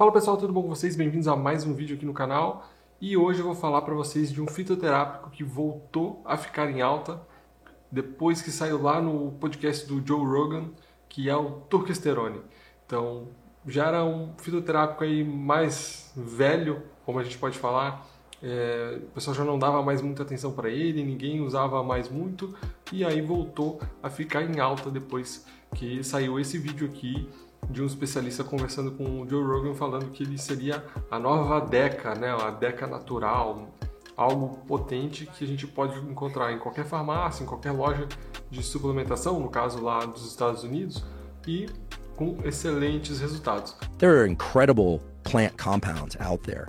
Fala pessoal, tudo bom com vocês? Bem-vindos a mais um vídeo aqui no canal. E hoje eu vou falar para vocês de um fitoterápico que voltou a ficar em alta depois que saiu lá no podcast do Joe Rogan, que é o Turkesterone. Então, já era um fitoterápico aí mais velho, como a gente pode falar. É, o pessoal já não dava mais muita atenção para ele, ninguém usava mais muito, e aí voltou a ficar em alta depois que saiu esse vídeo aqui de um especialista conversando com o Joe Rogan falando que ele seria a nova Deca, né, a Deca natural, algo potente que a gente pode encontrar em qualquer farmácia, em qualquer loja de suplementação, no caso lá dos Estados Unidos, e com excelentes resultados. There are incredible plant compounds out there.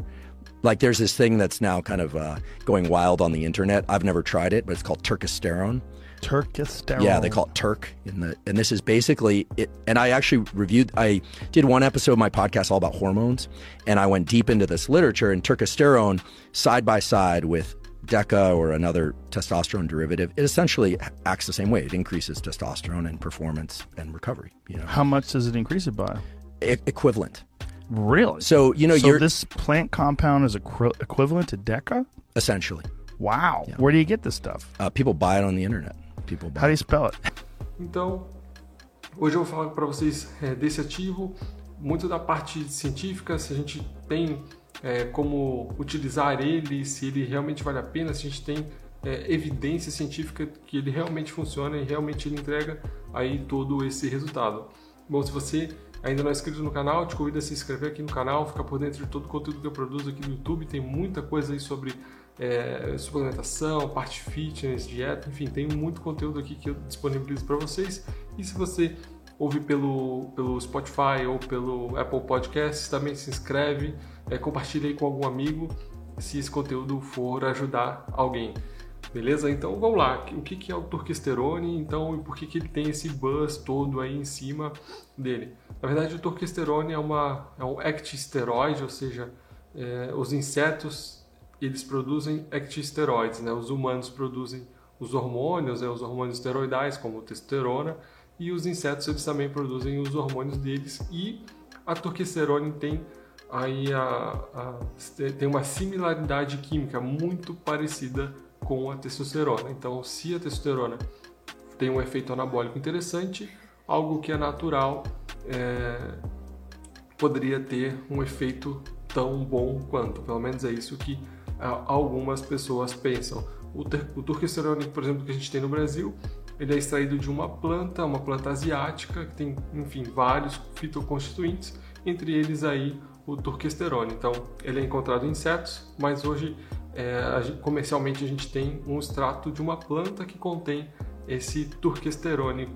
Like there's this thing that's now kind of uh, going wild on the internet. I've never tried it, but it's called turkesterone. Turkesterone. Yeah, they call it Turk in the and this is basically it and I actually reviewed I did one episode of my podcast all about hormones and I went deep into this literature and turkesterone side by side with DECA or another testosterone derivative, it essentially acts the same way. It increases testosterone and performance and recovery. You know, How much does it increase it by? E- equivalent. Really? So you know, so you're this plant compound is equi- equivalent to Deca? essentially Wow. Where do you get this stuff? uh, people buy it on the internet. People buy. How do you spell it? Então, hoje eu vou falar para vocês é, desse ativo, muito da parte científica, se a gente tem é, como utilizar ele, se ele realmente vale a pena, se a gente tem é, evidência científica que ele realmente funciona e realmente ele entrega aí todo esse resultado. Bom, se você ainda não é inscrito no canal, te convido a se inscrever aqui no canal, ficar por dentro de todo o conteúdo que eu produzo aqui no YouTube, tem muita coisa aí sobre é, suplementação, parte fitness, dieta, enfim, tem muito conteúdo aqui que eu disponibilizo para vocês. E se você ouve pelo, pelo Spotify ou pelo Apple Podcasts, também se inscreve, é, compartilha aí com algum amigo se esse conteúdo for ajudar alguém. Beleza? Então vamos lá. O que que é o turquesterone? Então, e por que, que ele tem esse buzz todo aí em cima dele? Na verdade, o turquesterone é, uma, é um ectisteroide, ou seja, é, os insetos eles produzem ectisteroides, né? Os humanos produzem os hormônios, né? os hormônios esteroidais, como testosterona, e os insetos eles também produzem os hormônios deles. E a turquesterone tem aí a, a, tem uma similaridade química muito parecida com a testosterona. Então, se a testosterona tem um efeito anabólico interessante, algo que é natural é, poderia ter um efeito tão bom quanto. Pelo menos é isso que algumas pessoas pensam. O, o turquesterone, por exemplo, que a gente tem no Brasil, ele é extraído de uma planta, uma planta asiática, que tem, enfim, vários fitoconstituintes, entre eles aí o turquesterone. Então, ele é encontrado em insetos, mas hoje, é, a gente, comercialmente, a gente tem um extrato de uma planta que contém esse turquesterone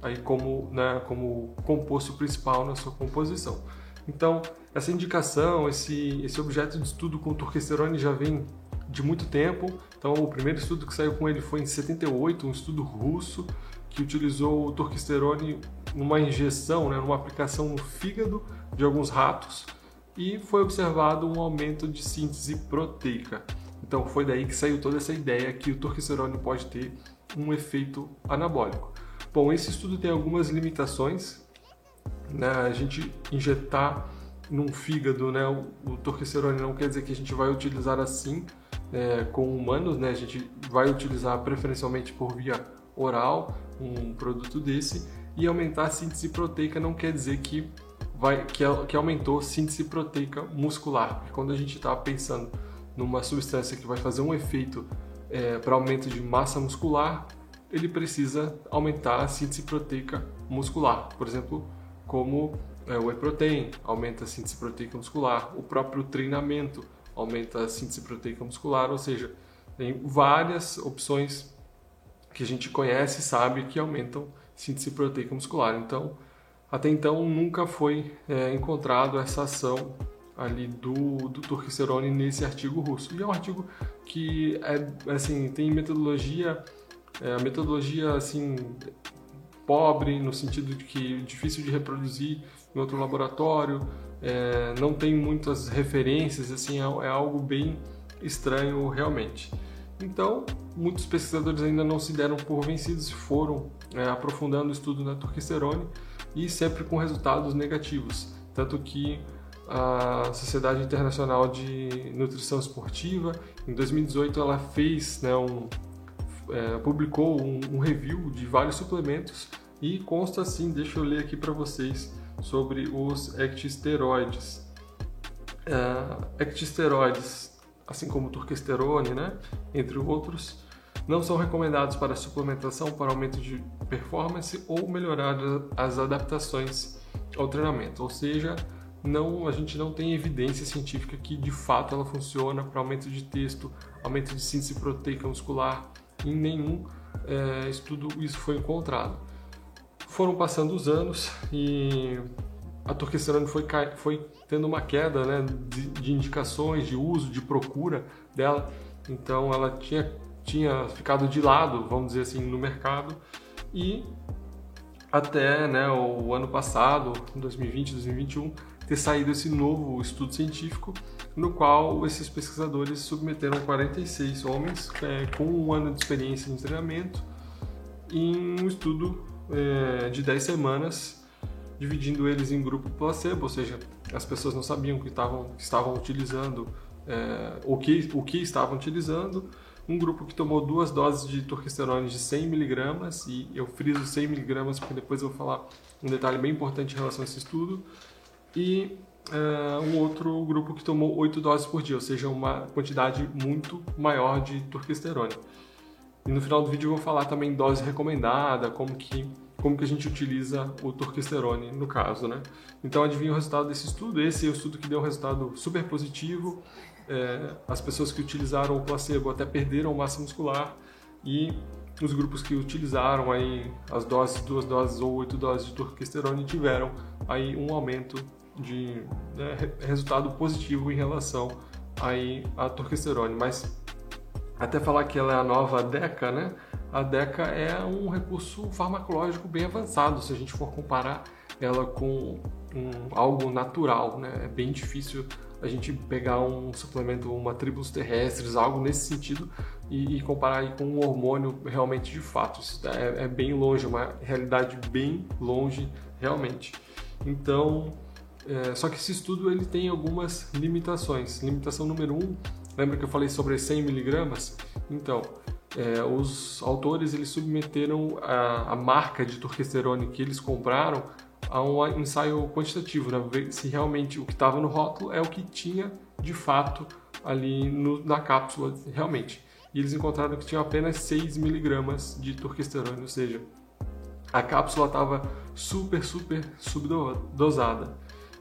aí como, né, como composto principal na sua composição. Então, essa indicação, esse, esse objeto de estudo com turquesterone já vem de muito tempo. Então, o primeiro estudo que saiu com ele foi em 78, um estudo russo que utilizou o turquesterone numa injeção, né, numa aplicação no fígado de alguns ratos e foi observado um aumento de síntese proteica. Então, foi daí que saiu toda essa ideia que o turquesterone pode ter um efeito anabólico. Bom, esse estudo tem algumas limitações. Né? A gente injetar num fígado, né, o, o não quer dizer que a gente vai utilizar assim é, com humanos, né? A gente vai utilizar preferencialmente por via oral um produto desse e aumentar a síntese proteica não quer dizer que vai que, que aumentou síntese proteica muscular. Quando a gente está pensando numa substância que vai fazer um efeito é, para aumento de massa muscular, ele precisa aumentar a síntese proteica muscular. Por exemplo, como é, o whey protein aumenta a síntese proteica muscular, o próprio treinamento aumenta a síntese proteica muscular, ou seja, tem várias opções que a gente conhece e sabe que aumentam síntese proteica muscular. Então, até então nunca foi é, encontrado essa ação ali do, do turquesterone nesse artigo russo. E é um artigo que é, assim, tem metodologia, é, metodologia assim pobre no sentido de que difícil de reproduzir em outro laboratório, é, não tem muitas referências, assim, é, é, algo bem estranho realmente. Então, muitos pesquisadores ainda não se deram por vencidos e foram é, aprofundando o estudo na turquesterone e sempre com resultados negativos, tanto que a Sociedade Internacional de Nutrição Esportiva. Em 2018 ela fez, né, um, é, publicou um, um, review de vários suplementos e consta assim, deixa eu ler aqui para vocês sobre os ectisteroides. É, ectisteroides, assim como turquesterone, né, entre outros, não são recomendados para suplementação para aumento de performance ou melhorar as adaptações ao treinamento, ou seja, não, a gente não tem evidência científica que de fato ela funciona para aumento de texto, aumento de síntese proteica muscular. Em nenhum é, estudo isso foi encontrado. Foram passando os anos e a torquesterone foi, foi tendo uma queda né, de, de indicações, de uso, de procura dela. Então ela tinha, tinha ficado de lado, vamos dizer assim, no mercado. E até né, o ano passado, 2020, 2021, ter saído esse novo estudo científico, no qual esses pesquisadores submeteram 46 homens é, com um ano de experiência em treinamento em um estudo é, de 10 semanas, dividindo eles em grupo placebo, ou seja, as pessoas não sabiam que estavam, que estavam utilizando é, o, que, o que estavam utilizando, um grupo que tomou duas doses de torquesterone de 100 miligramas, e eu friso 100 miligramas porque depois eu vou falar um detalhe bem importante em relação a esse estudo, e uh, um outro grupo que tomou 8 doses por dia, ou seja, uma quantidade muito maior de turquesterone. E no final do vídeo eu vou falar também dose recomendada, como que, como que a gente utiliza o turquesterone no caso, né? Então adivinha o resultado desse estudo? Esse é o estudo que deu um resultado super positivo. É, as pessoas que utilizaram o placebo até perderam massa muscular e os grupos que utilizaram aí as doses, duas doses ou oito doses de turquesterone tiveram aí um aumento de né, resultado positivo em relação aí à torquesterone, mas até falar que ela é a nova DECA, né? A DECA é um recurso farmacológico bem avançado, se a gente for comparar ela com um, algo natural, né? É bem difícil a gente pegar um suplemento, uma tribos terrestres, algo nesse sentido, e, e comparar com um hormônio realmente de fato. Isso é, é bem longe, é uma realidade bem longe realmente. Então, é, só que esse estudo ele tem algumas limitações. Limitação número um, lembra que eu falei sobre 100 miligramas? Então, é, os autores eles submeteram a, a, marca de torquesterone que eles compraram a um ensaio quantitativo, né? ver se realmente o que estava no rótulo é o que tinha de fato ali no, na cápsula, realmente. E eles encontraram que tinha apenas 6 miligramas de torquesterone, ou seja, a cápsula estava super, super subdosada.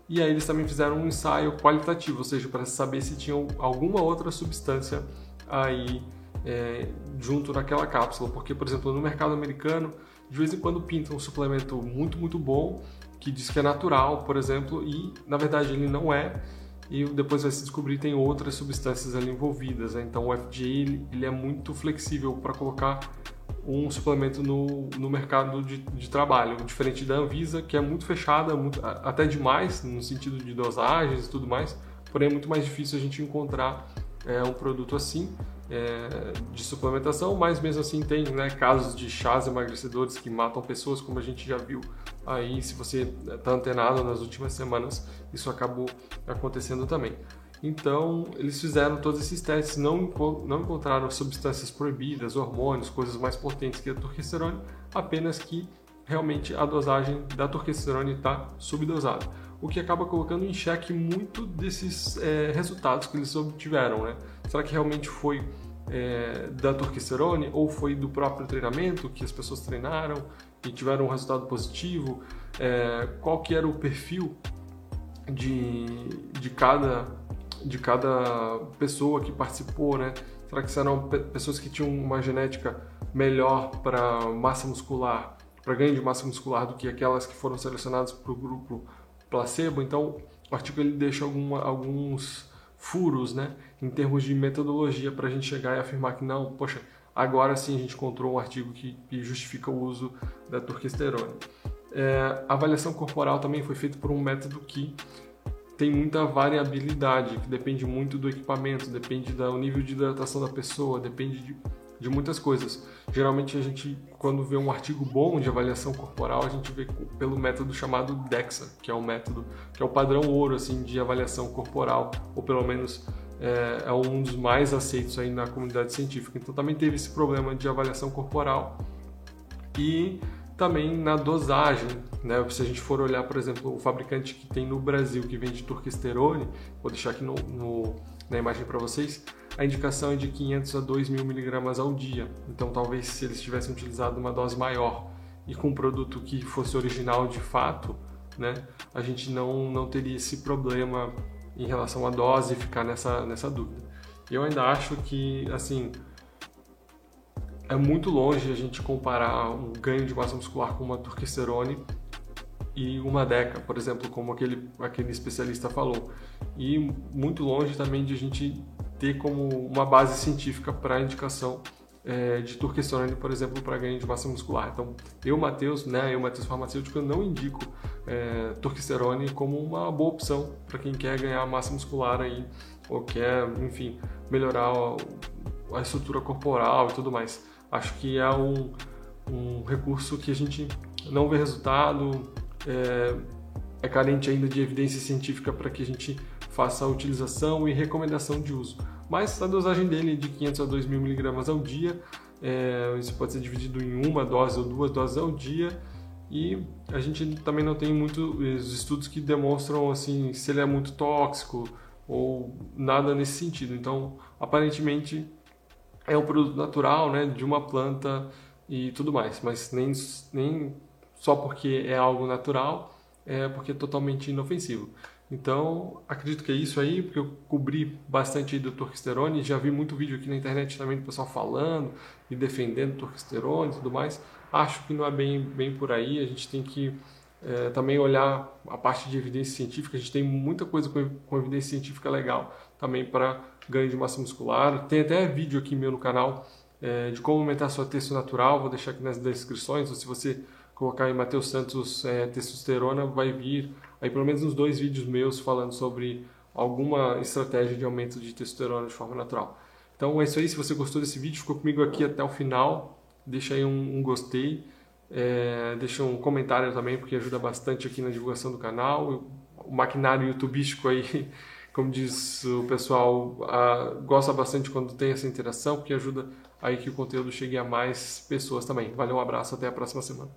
E aí eles também fizeram um ensaio qualitativo, ou seja, para saber se tinha alguma outra substância aí é, junto naquela cápsula. Porque, por exemplo, no mercado americano, de vez em quando pintam um suplemento muito, muito bom, que diz que é natural, por exemplo, e na verdade ele não é, e depois vai se descobrir tem outras substâncias ali envolvidas. Né? Então o FDA ele, ele é muito flexível para colocar um suplemento no, no mercado de, de, trabalho, diferente da Anvisa, que é muito fechada, muito, até demais no sentido de dosagens e tudo mais, porém é muito mais difícil a gente encontrar é, um produto assim é, de suplementação, mas mesmo assim tem né, casos de chás emagrecedores que matam pessoas, como a gente já viu aí, se você está antenado nas últimas semanas, isso acabou acontecendo também. Então, eles fizeram todos esses testes, não, não encontraram substâncias proibidas, hormônios, coisas mais potentes que a torquesterone, apenas que realmente a dosagem da torquesterone está subdosada. O que acaba colocando em xeque muito desses é, resultados que eles obtiveram. Né? Será que realmente foi é, da torquesterone ou foi do próprio treinamento que as pessoas treinaram e tiveram um resultado positivo? É, qual que era o perfil de, de cada de cada pessoa que participou, né? Será que serão pessoas que tinham uma genética melhor para massa muscular, para ganho de massa muscular do que aquelas que foram selecionadas para o grupo placebo? Então, o artigo ele deixa alguma, alguns furos, né, em termos de metodologia para a gente chegar e afirmar que não, poxa, agora sim a gente encontrou um artigo que, que justifica o uso da turquesterone. É, a avaliação corporal também foi feita por um método que tem muita variabilidade, que depende muito do equipamento, depende do nível de hidratação da pessoa, depende de de muitas coisas. Geralmente a gente, quando vê um artigo bom de avaliação corporal, a gente vê pelo método chamado DEXA, que é o método, que é o padrão ouro assim de avaliação corporal, ou pelo menos é, é um dos mais aceitos aí na comunidade científica. Então também teve esse problema de avaliação corporal e também na dosagem, né? Se a gente for olhar, por exemplo, o fabricante que tem no Brasil que vende turquesterone, vou deixar aqui no, no na imagem para vocês, a indicação é de 500 a 2 mil miligramas ao dia. Então, talvez se eles tivessem utilizado uma dose maior e com um produto que fosse original de fato, né, a gente não, não teria esse problema em relação à dose e ficar nessa, nessa dúvida. Eu ainda acho que, assim, é muito longe a gente comparar um ganho de massa muscular com uma turquesterone e uma DECA, por exemplo, como aquele, aquele especialista falou. E muito longe também de a gente ter como uma base científica para a indicação é, de turquesterone, por exemplo, para ganho de massa muscular. Então, eu, Matheus, né, eu, Matheus farmacêutico, não indico é, turquesterone como uma boa opção para quem quer ganhar massa muscular aí, ou quer, enfim, melhorar a estrutura corporal e tudo mais. Acho que é um, um recurso que a gente não vê resultado, é, é carente ainda de evidência científica para que a gente faça a utilização e recomendação de uso. Mas a dosagem dele é de 500 a 2.000 miligramas ao dia, é, isso pode ser dividido em uma dose ou duas doses ao dia e a gente também não tem muitos estudos que demonstram assim se ele é muito tóxico ou nada nesse sentido. Então, aparentemente é um produto natural, né, de uma planta e tudo mais, mas nem, nem só porque é algo natural é porque é totalmente inofensivo. Então, acredito que é isso aí, porque eu cobri bastante do torquesterone, já vi muito vídeo aqui na internet também do pessoal falando e defendendo torquesterone e tudo mais. Acho que não é bem, bem por aí, a gente tem que é, também olhar a parte de evidência científica, a gente tem muita coisa com, com evidência científica legal também para ganho de massa muscular. Tem até vídeo aqui meu no canal é, de como aumentar sua texto natural, vou deixar aqui nas descrições, ou se você colocar em Matheus Santos é, testosterona, vai vir aí pelo menos uns dois vídeos meus falando sobre alguma estratégia de aumento de testosterona de forma natural. Então é isso aí, se você gostou desse vídeo, ficou comigo aqui até o final, deixa aí um, um gostei, é, deixa um comentário também, porque ajuda bastante aqui na divulgação do canal. O maquinário youtubístico aí, como diz o pessoal, a, gosta bastante quando tem essa interação, porque ajuda aí que o conteúdo chegue a mais pessoas também. Valeu, um abraço, até a próxima semana.